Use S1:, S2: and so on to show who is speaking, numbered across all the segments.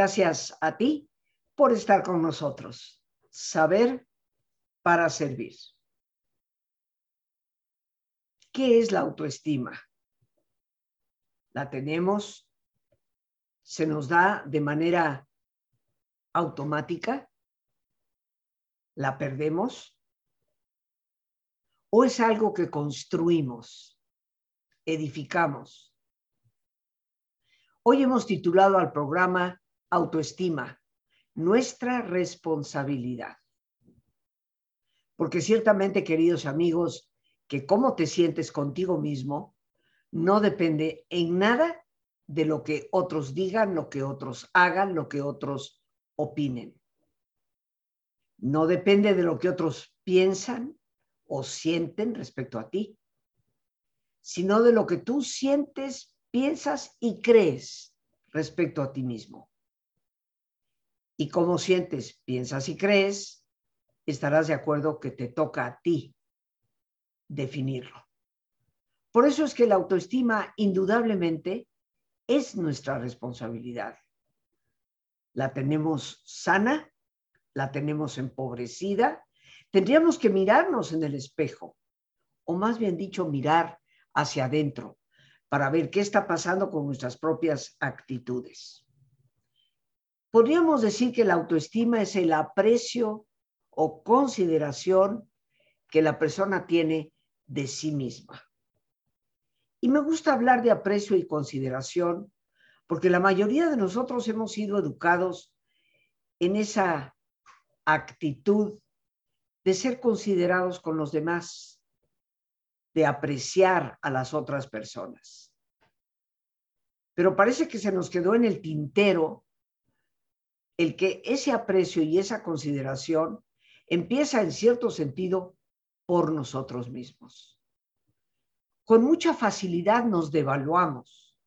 S1: Gracias a ti por estar con nosotros. Saber para servir. ¿Qué es la autoestima? La tenemos, se nos da de manera automática, la perdemos o es algo que construimos, edificamos. Hoy hemos titulado al programa Autoestima, nuestra responsabilidad. Porque ciertamente, queridos amigos, que cómo te sientes contigo mismo no depende en nada de lo que otros digan, lo que otros hagan, lo que otros opinen. No depende de lo que otros piensan o sienten respecto a ti, sino de lo que tú sientes, piensas y crees respecto a ti mismo. Y cómo sientes, piensas y crees, estarás de acuerdo que te toca a ti definirlo. Por eso es que la autoestima indudablemente es nuestra responsabilidad. La tenemos sana, la tenemos empobrecida. Tendríamos que mirarnos en el espejo, o más bien dicho, mirar hacia adentro para ver qué está pasando con nuestras propias actitudes. Podríamos decir que la autoestima es el aprecio o consideración que la persona tiene de sí misma. Y me gusta hablar de aprecio y consideración porque la mayoría de nosotros hemos sido educados en esa actitud de ser considerados con los demás, de apreciar a las otras personas. Pero parece que se nos quedó en el tintero el que ese aprecio y esa consideración empieza en cierto sentido por nosotros mismos con mucha facilidad nos devaluamos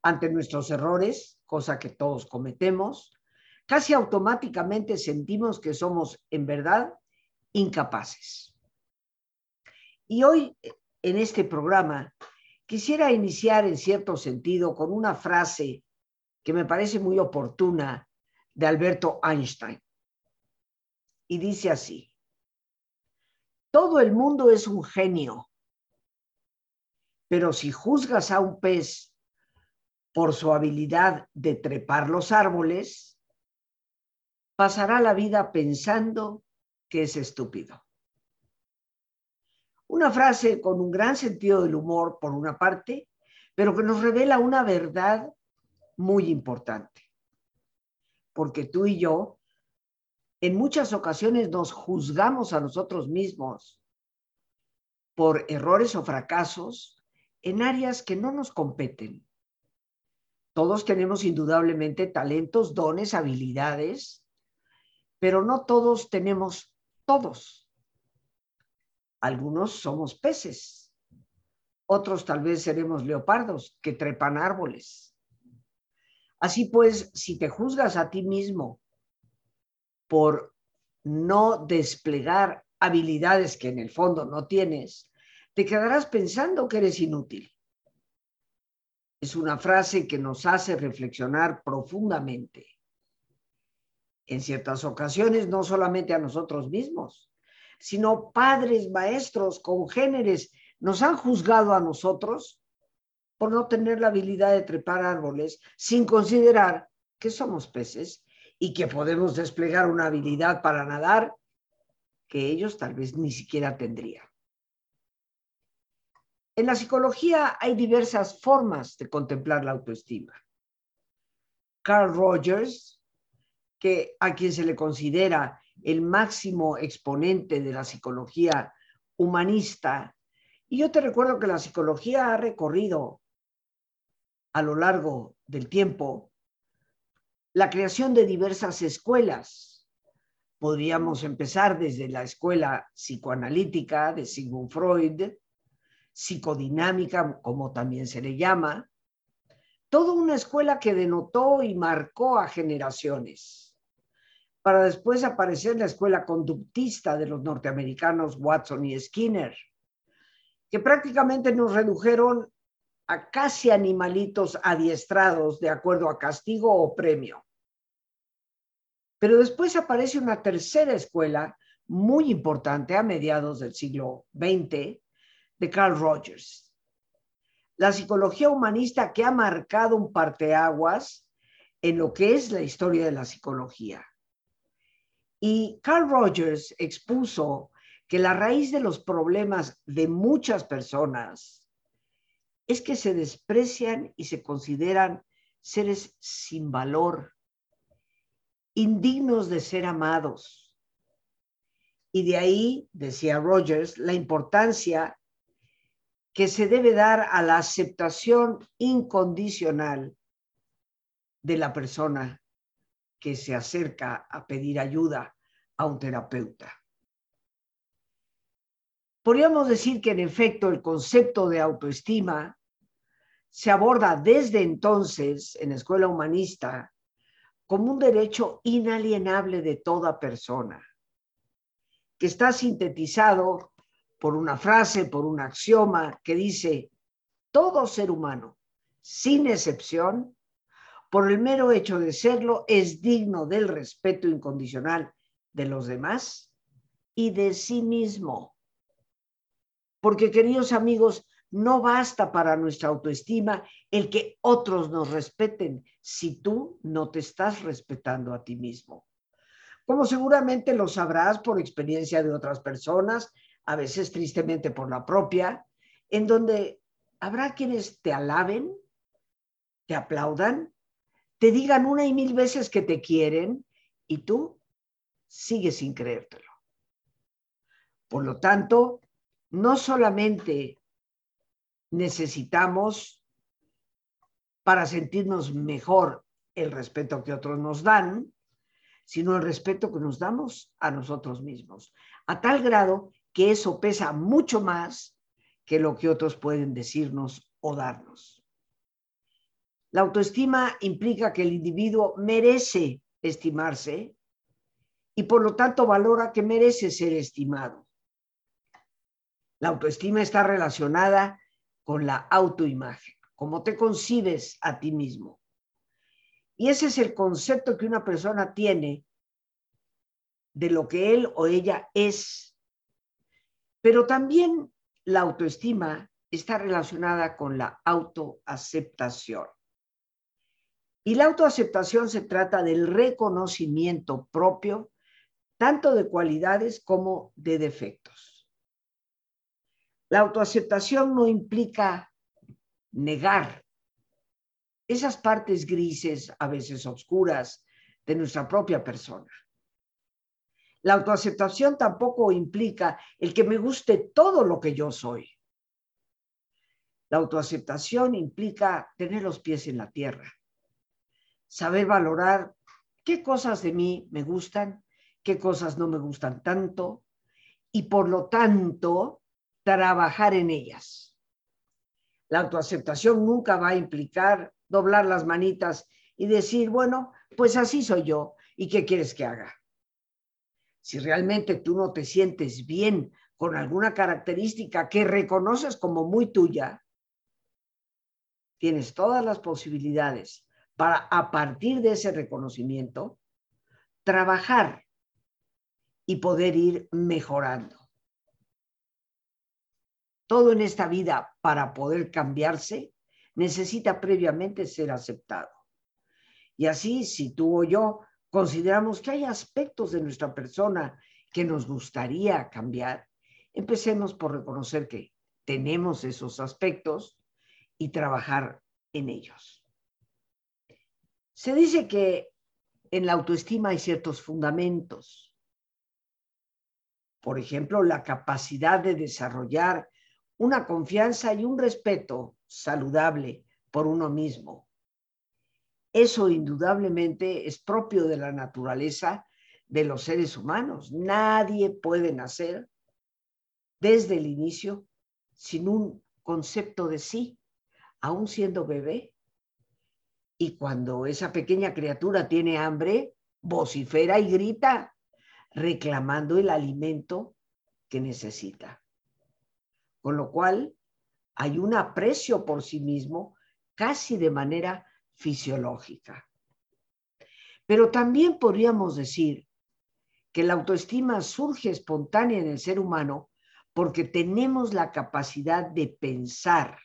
S1: ante nuestros errores, cosa que todos cometemos, casi automáticamente sentimos que somos en verdad incapaces. Y hoy en este programa quisiera iniciar en cierto sentido con una frase que me parece muy oportuna de Alberto Einstein. Y dice así, todo el mundo es un genio pero si juzgas a un pez por su habilidad de trepar los árboles, pasará la vida pensando que es estúpido. Una frase con un gran sentido del humor, por una parte, pero que nos revela una verdad muy importante. Porque tú y yo, en muchas ocasiones nos juzgamos a nosotros mismos por errores o fracasos en áreas que no nos competen. Todos tenemos indudablemente talentos, dones, habilidades, pero no todos tenemos todos. Algunos somos peces, otros tal vez seremos leopardos que trepan árboles. Así pues, si te juzgas a ti mismo por no desplegar habilidades que en el fondo no tienes, te quedarás pensando que eres inútil. Es una frase que nos hace reflexionar profundamente. En ciertas ocasiones, no solamente a nosotros mismos, sino padres, maestros, congéneres, nos han juzgado a nosotros por no tener la habilidad de trepar árboles sin considerar que somos peces y que podemos desplegar una habilidad para nadar que ellos tal vez ni siquiera tendrían. En la psicología hay diversas formas de contemplar la autoestima. Carl Rogers, que a quien se le considera el máximo exponente de la psicología humanista, y yo te recuerdo que la psicología ha recorrido a lo largo del tiempo la creación de diversas escuelas. Podríamos empezar desde la escuela psicoanalítica de Sigmund Freud, psicodinámica, como también se le llama, toda una escuela que denotó y marcó a generaciones, para después aparecer la escuela conductista de los norteamericanos Watson y Skinner, que prácticamente nos redujeron a casi animalitos adiestrados de acuerdo a castigo o premio. Pero después aparece una tercera escuela muy importante a mediados del siglo XX de Carl Rogers. La psicología humanista que ha marcado un parteaguas en lo que es la historia de la psicología. Y Carl Rogers expuso que la raíz de los problemas de muchas personas es que se desprecian y se consideran seres sin valor, indignos de ser amados. Y de ahí, decía Rogers, la importancia que se debe dar a la aceptación incondicional de la persona que se acerca a pedir ayuda a un terapeuta. Podríamos decir que en efecto el concepto de autoestima se aborda desde entonces en la escuela humanista como un derecho inalienable de toda persona, que está sintetizado por una frase, por un axioma que dice, todo ser humano, sin excepción, por el mero hecho de serlo, es digno del respeto incondicional de los demás y de sí mismo. Porque, queridos amigos, no basta para nuestra autoestima el que otros nos respeten si tú no te estás respetando a ti mismo. Como seguramente lo sabrás por experiencia de otras personas, a veces tristemente por la propia, en donde habrá quienes te alaben, te aplaudan, te digan una y mil veces que te quieren y tú sigues sin creértelo. Por lo tanto, no solamente necesitamos para sentirnos mejor el respeto que otros nos dan, sino el respeto que nos damos a nosotros mismos, a tal grado que eso pesa mucho más que lo que otros pueden decirnos o darnos. La autoestima implica que el individuo merece estimarse y por lo tanto valora que merece ser estimado. La autoestima está relacionada con la autoimagen, cómo te concibes a ti mismo. Y ese es el concepto que una persona tiene de lo que él o ella es. Pero también la autoestima está relacionada con la autoaceptación. Y la autoaceptación se trata del reconocimiento propio, tanto de cualidades como de defectos. La autoaceptación no implica negar esas partes grises, a veces oscuras, de nuestra propia persona. La autoaceptación tampoco implica el que me guste todo lo que yo soy. La autoaceptación implica tener los pies en la tierra, saber valorar qué cosas de mí me gustan, qué cosas no me gustan tanto, y por lo tanto trabajar en ellas. La autoaceptación nunca va a implicar doblar las manitas y decir, bueno, pues así soy yo, ¿y qué quieres que haga? Si realmente tú no te sientes bien con alguna característica que reconoces como muy tuya, tienes todas las posibilidades para, a partir de ese reconocimiento, trabajar y poder ir mejorando todo en esta vida para poder cambiarse necesita previamente ser aceptado. Y así, si tú o yo consideramos que hay aspectos de nuestra persona que nos gustaría cambiar, empecemos por reconocer que tenemos esos aspectos y trabajar en ellos. Se dice que en la autoestima hay ciertos fundamentos. Por ejemplo, la capacidad de desarrollar una confianza y un respeto saludable por uno mismo. Eso indudablemente es propio de la naturaleza de los seres humanos. Nadie puede nacer desde el inicio sin un concepto de sí, aún siendo bebé. Y cuando esa pequeña criatura tiene hambre, vocifera y grita, reclamando el alimento que necesita. Con lo cual, hay un aprecio por sí mismo casi de manera fisiológica. Pero también podríamos decir que la autoestima surge espontánea en el ser humano porque tenemos la capacidad de pensar.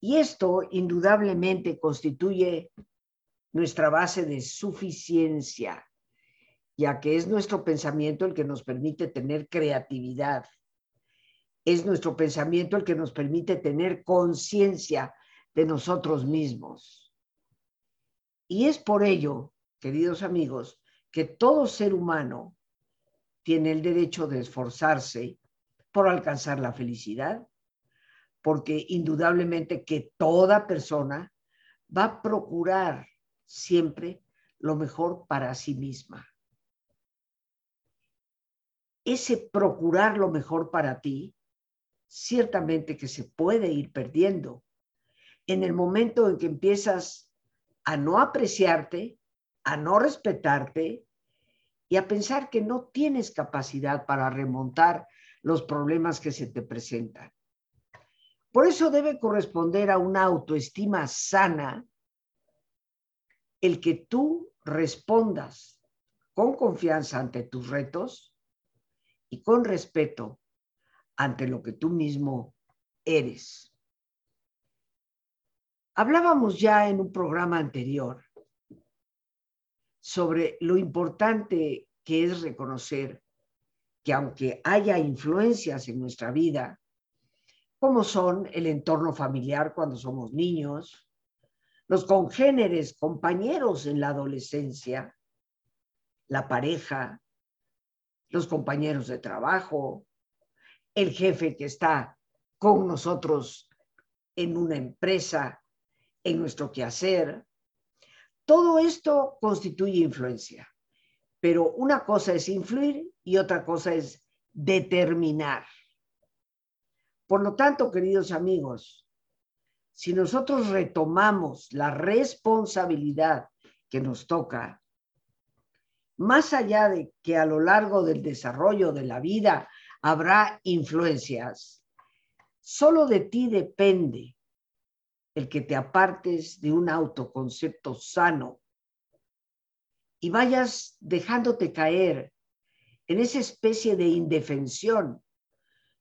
S1: Y esto indudablemente constituye nuestra base de suficiencia, ya que es nuestro pensamiento el que nos permite tener creatividad. Es nuestro pensamiento el que nos permite tener conciencia de nosotros mismos. Y es por ello, queridos amigos, que todo ser humano tiene el derecho de esforzarse por alcanzar la felicidad, porque indudablemente que toda persona va a procurar siempre lo mejor para sí misma. Ese procurar lo mejor para ti, ciertamente que se puede ir perdiendo en el momento en que empiezas a no apreciarte, a no respetarte y a pensar que no tienes capacidad para remontar los problemas que se te presentan. Por eso debe corresponder a una autoestima sana el que tú respondas con confianza ante tus retos y con respeto ante lo que tú mismo eres. Hablábamos ya en un programa anterior sobre lo importante que es reconocer que aunque haya influencias en nuestra vida, como son el entorno familiar cuando somos niños, los congéneres, compañeros en la adolescencia, la pareja, los compañeros de trabajo, el jefe que está con nosotros en una empresa, en nuestro quehacer. Todo esto constituye influencia, pero una cosa es influir y otra cosa es determinar. Por lo tanto, queridos amigos, si nosotros retomamos la responsabilidad que nos toca, más allá de que a lo largo del desarrollo de la vida habrá influencias, solo de ti depende el que te apartes de un autoconcepto sano y vayas dejándote caer en esa especie de indefensión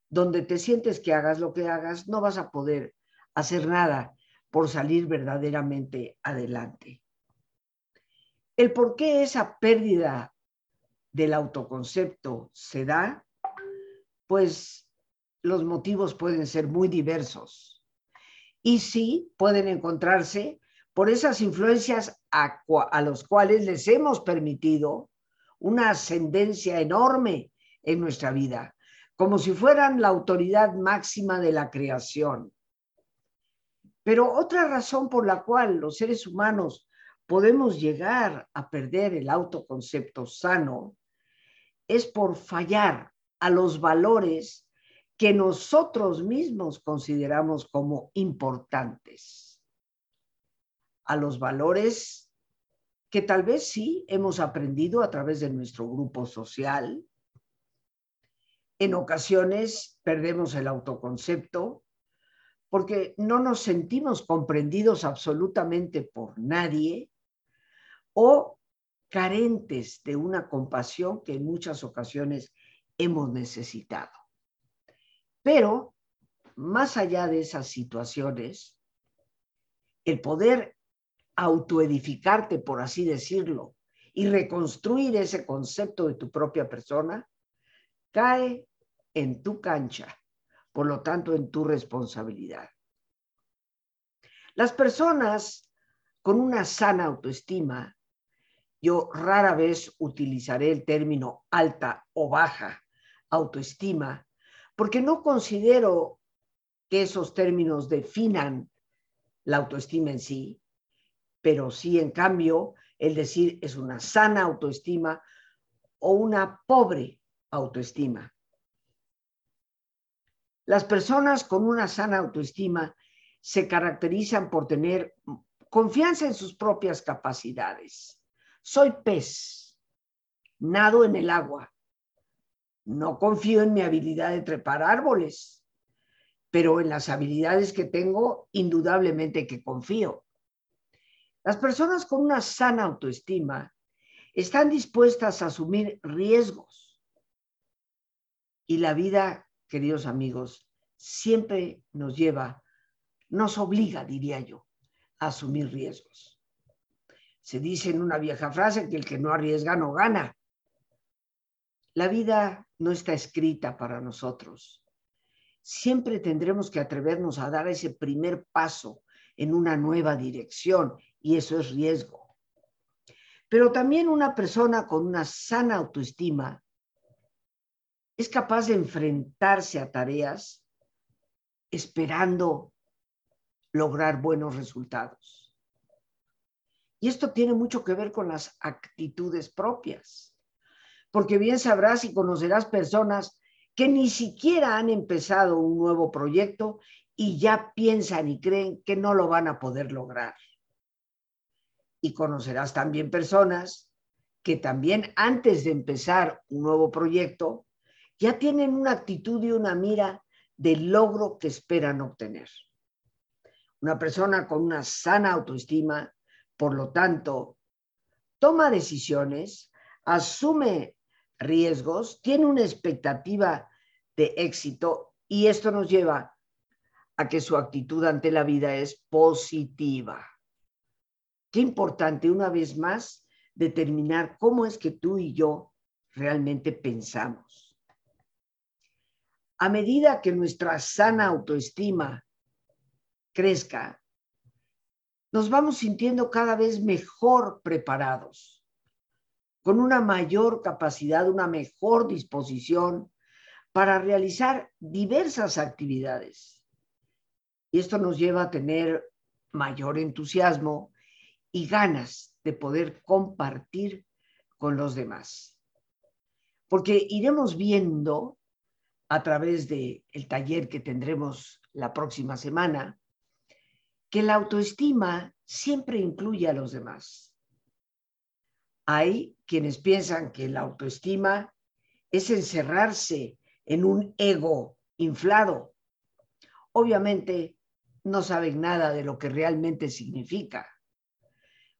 S1: donde te sientes que hagas lo que hagas, no vas a poder hacer nada por salir verdaderamente adelante. El por qué esa pérdida del autoconcepto se da, pues los motivos pueden ser muy diversos. Y sí, pueden encontrarse por esas influencias a, a los cuales les hemos permitido una ascendencia enorme en nuestra vida, como si fueran la autoridad máxima de la creación. Pero otra razón por la cual los seres humanos podemos llegar a perder el autoconcepto sano es por fallar a los valores que nosotros mismos consideramos como importantes, a los valores que tal vez sí hemos aprendido a través de nuestro grupo social. En ocasiones perdemos el autoconcepto porque no nos sentimos comprendidos absolutamente por nadie o carentes de una compasión que en muchas ocasiones hemos necesitado. Pero, más allá de esas situaciones, el poder autoedificarte, por así decirlo, y reconstruir ese concepto de tu propia persona, cae en tu cancha, por lo tanto en tu responsabilidad. Las personas con una sana autoestima, yo rara vez utilizaré el término alta o baja autoestima, porque no considero que esos términos definan la autoestima en sí, pero sí, en cambio, el decir es una sana autoestima o una pobre autoestima. Las personas con una sana autoestima se caracterizan por tener confianza en sus propias capacidades. Soy pez, nado en el agua, no confío en mi habilidad de trepar árboles, pero en las habilidades que tengo, indudablemente que confío. Las personas con una sana autoestima están dispuestas a asumir riesgos. Y la vida, queridos amigos, siempre nos lleva, nos obliga, diría yo, a asumir riesgos. Se dice en una vieja frase que el que no arriesga no gana. La vida no está escrita para nosotros. Siempre tendremos que atrevernos a dar ese primer paso en una nueva dirección y eso es riesgo. Pero también una persona con una sana autoestima es capaz de enfrentarse a tareas esperando lograr buenos resultados. Y esto tiene mucho que ver con las actitudes propias, porque bien sabrás y conocerás personas que ni siquiera han empezado un nuevo proyecto y ya piensan y creen que no lo van a poder lograr. Y conocerás también personas que también antes de empezar un nuevo proyecto ya tienen una actitud y una mira del logro que esperan obtener. Una persona con una sana autoestima por lo tanto, toma decisiones, asume riesgos, tiene una expectativa de éxito y esto nos lleva a que su actitud ante la vida es positiva. Qué importante, una vez más, determinar cómo es que tú y yo realmente pensamos. A medida que nuestra sana autoestima crezca, nos vamos sintiendo cada vez mejor preparados, con una mayor capacidad, una mejor disposición para realizar diversas actividades. Y esto nos lleva a tener mayor entusiasmo y ganas de poder compartir con los demás. Porque iremos viendo a través del el taller que tendremos la próxima semana, que la autoestima siempre incluye a los demás. Hay quienes piensan que la autoestima es encerrarse en un ego inflado. Obviamente no saben nada de lo que realmente significa,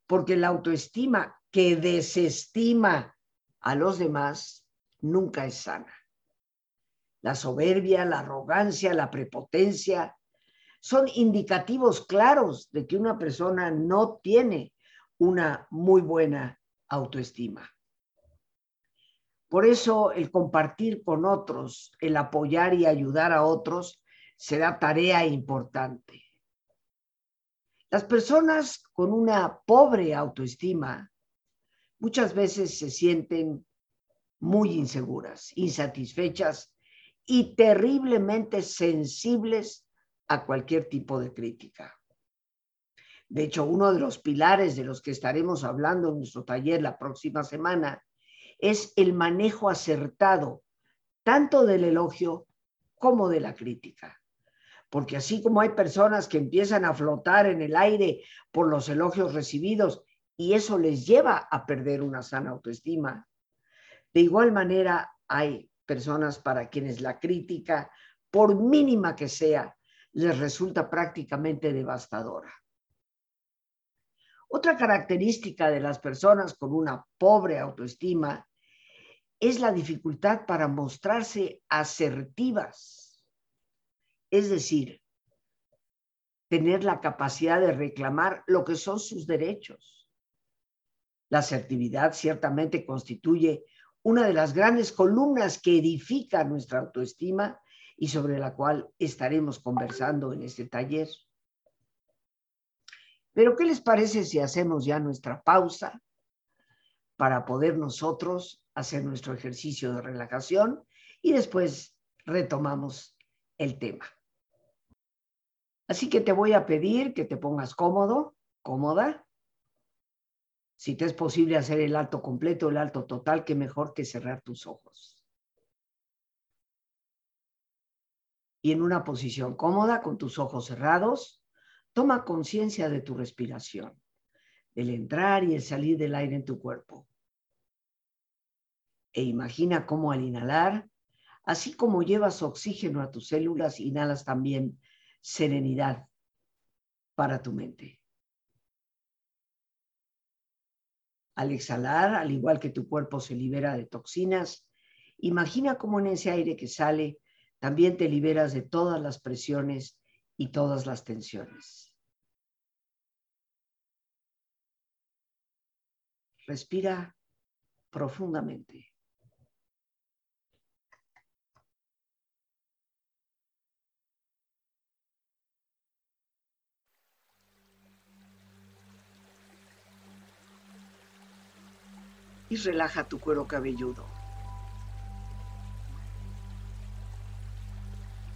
S1: porque la autoestima que desestima a los demás nunca es sana. La soberbia, la arrogancia, la prepotencia, son indicativos claros de que una persona no tiene una muy buena autoestima. Por eso el compartir con otros, el apoyar y ayudar a otros será tarea importante. Las personas con una pobre autoestima muchas veces se sienten muy inseguras, insatisfechas y terriblemente sensibles a cualquier tipo de crítica. De hecho, uno de los pilares de los que estaremos hablando en nuestro taller la próxima semana es el manejo acertado tanto del elogio como de la crítica. Porque así como hay personas que empiezan a flotar en el aire por los elogios recibidos y eso les lleva a perder una sana autoestima, de igual manera hay personas para quienes la crítica, por mínima que sea, les resulta prácticamente devastadora. Otra característica de las personas con una pobre autoestima es la dificultad para mostrarse asertivas, es decir, tener la capacidad de reclamar lo que son sus derechos. La asertividad ciertamente constituye una de las grandes columnas que edifica nuestra autoestima y sobre la cual estaremos conversando en este taller. Pero ¿qué les parece si hacemos ya nuestra pausa para poder nosotros hacer nuestro ejercicio de relajación y después retomamos el tema? Así que te voy a pedir que te pongas cómodo, cómoda. Si te es posible hacer el alto completo, el alto total, qué mejor que cerrar tus ojos. y en una posición cómoda con tus ojos cerrados, toma conciencia de tu respiración, del entrar y el salir del aire en tu cuerpo. E imagina cómo al inhalar Así como llevas oxígeno a tus células, inhalas también serenidad para tu mente. Al exhalar, al igual que tu cuerpo se libera de toxinas, imagina cómo en ese aire que sale también te liberas de todas las presiones y todas las tensiones. Respira profundamente. Y relaja tu cuero cabelludo.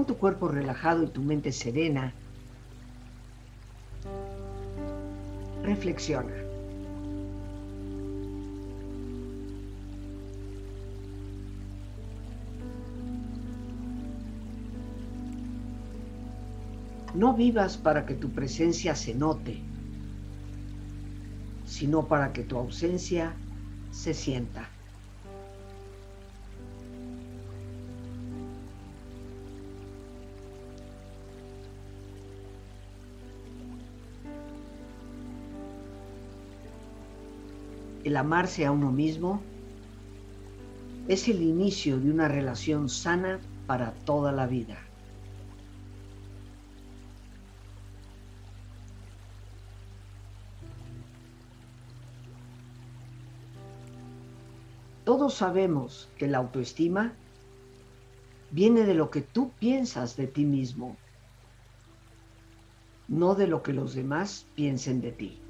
S1: Con tu cuerpo relajado y tu mente serena, reflexiona. No vivas para que tu presencia se note, sino para que tu ausencia se sienta. El amarse a uno mismo es el inicio de una relación sana para toda la vida. Todos sabemos que la autoestima viene de lo que tú piensas de ti mismo, no de lo que los demás piensen de ti.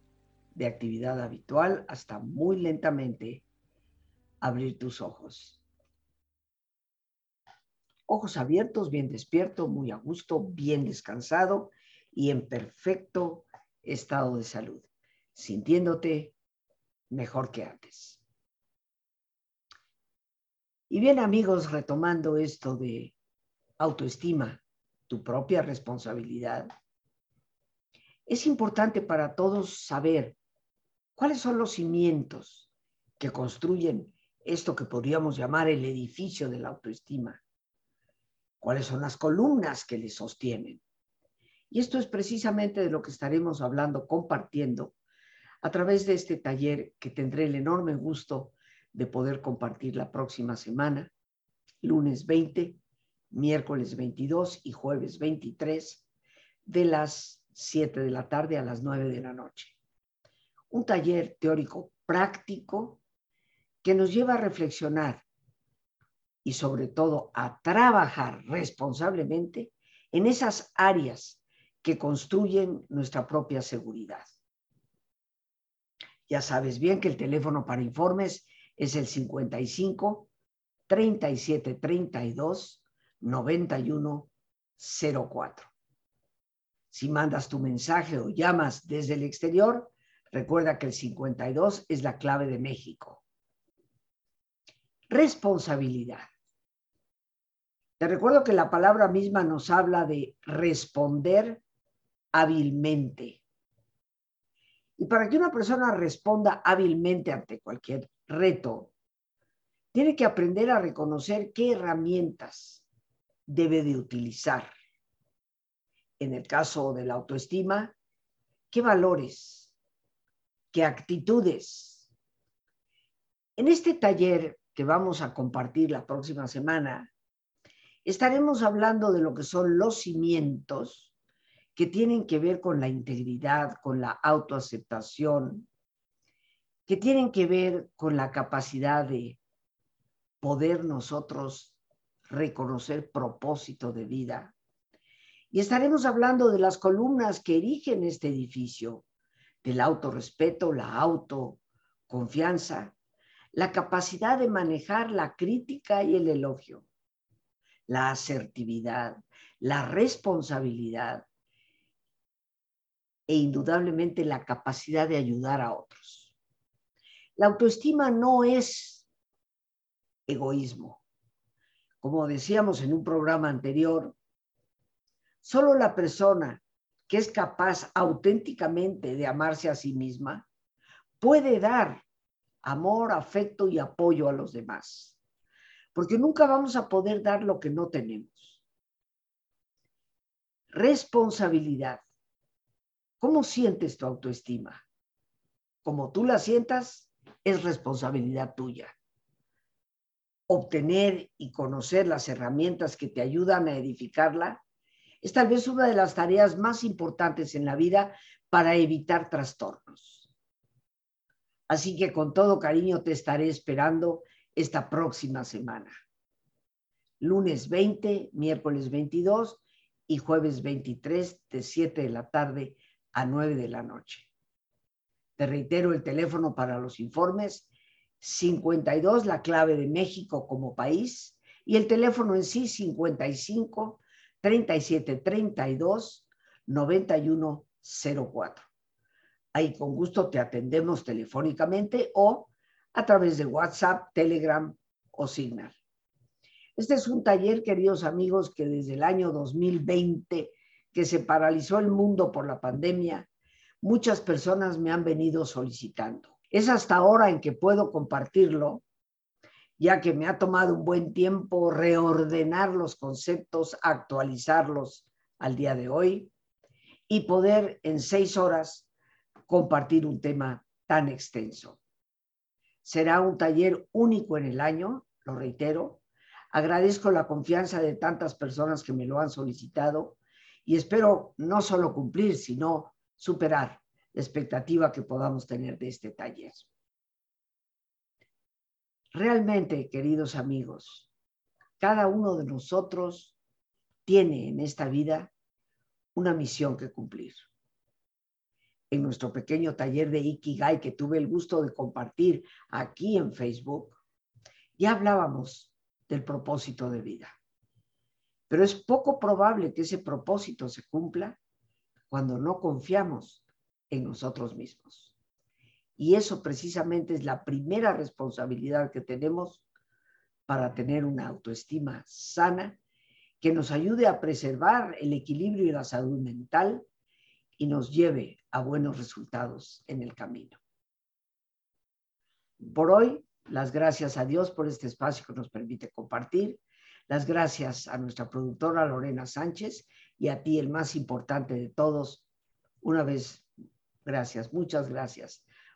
S1: de actividad habitual hasta muy lentamente abrir tus ojos. Ojos abiertos, bien despierto, muy a gusto, bien descansado y en perfecto estado de salud, sintiéndote mejor que antes. Y bien amigos, retomando esto de autoestima, tu propia responsabilidad, es importante para todos saber ¿Cuáles son los cimientos que construyen esto que podríamos llamar el edificio de la autoestima? ¿Cuáles son las columnas que le sostienen? Y esto es precisamente de lo que estaremos hablando, compartiendo a través de este taller que tendré el enorme gusto de poder compartir la próxima semana, lunes 20, miércoles 22 y jueves 23, de las 7 de la tarde a las 9 de la noche un taller teórico práctico que nos lleva a reflexionar y sobre todo a trabajar responsablemente en esas áreas que construyen nuestra propia seguridad. Ya sabes bien que el teléfono para informes es el 55 37 32 91 04. Si mandas tu mensaje o llamas desde el exterior, Recuerda que el 52 es la clave de México. Responsabilidad. Te recuerdo que la palabra misma nos habla de responder hábilmente. Y para que una persona responda hábilmente ante cualquier reto, tiene que aprender a reconocer qué herramientas debe de utilizar. En el caso de la autoestima, qué valores, qué actitudes. En este taller que vamos a compartir la próxima semana, estaremos hablando de lo que son los cimientos que tienen que ver con la integridad, con la autoaceptación, que tienen que ver con la capacidad de poder nosotros reconocer propósito de vida Y estaremos hablando de las columnas que erigen este edificio, del autorrespeto, la autoconfianza, la capacidad de manejar la crítica y el elogio, la asertividad, la responsabilidad e indudablemente la capacidad de ayudar a otros. La autoestima no es egoísmo. Como decíamos en un programa anterior, Solo la persona que es capaz auténticamente de amarse a sí misma puede dar amor, afecto y apoyo a los demás. Porque nunca vamos a poder dar lo que no tenemos. Responsabilidad. ¿Cómo sientes tu autoestima? Como tú la sientas, es responsabilidad tuya. Obtener y conocer las herramientas que te ayudan a edificarla es tal vez una de las tareas más importantes en la vida para evitar trastornos. Así que con todo cariño te estaré esperando esta próxima semana. Lunes 20, miércoles 22 y jueves 23 de 7 de la tarde a 9 de la noche. Te reitero el teléfono para los informes, 52, la clave de México como país, y el teléfono en sí, 55 37 32 91 04. Ahí con gusto te atendemos telefónicamente o a través de WhatsApp, Telegram o Signal. Este es un taller, queridos amigos, que desde el año 2020, que se paralizó el mundo por la pandemia, muchas personas me han venido solicitando. Es hasta ahora en que puedo compartirlo ya que me ha tomado un buen tiempo reordenar los conceptos, actualizarlos al día de hoy y poder en seis horas compartir un tema tan extenso. Será un taller único en el año, lo reitero. Agradezco la confianza de tantas personas que me lo han solicitado y espero no solo cumplir, sino superar la expectativa que podamos tener de este taller. Realmente, queridos amigos, cada uno de nosotros tiene en esta vida una misión que cumplir. En nuestro pequeño taller de Ikigai que tuve el gusto de compartir aquí en Facebook, ya hablábamos del propósito de vida. Pero es poco probable que ese propósito se cumpla cuando no confiamos en nosotros mismos. Y eso precisamente es la primera responsabilidad que tenemos para tener una autoestima sana que nos ayude a preservar el equilibrio y la salud mental y nos lleve a buenos resultados en el camino. Por hoy, las gracias a Dios por este espacio que nos permite compartir. Las gracias a nuestra productora Lorena Sánchez y a ti, el más importante de todos. Una vez, gracias, muchas gracias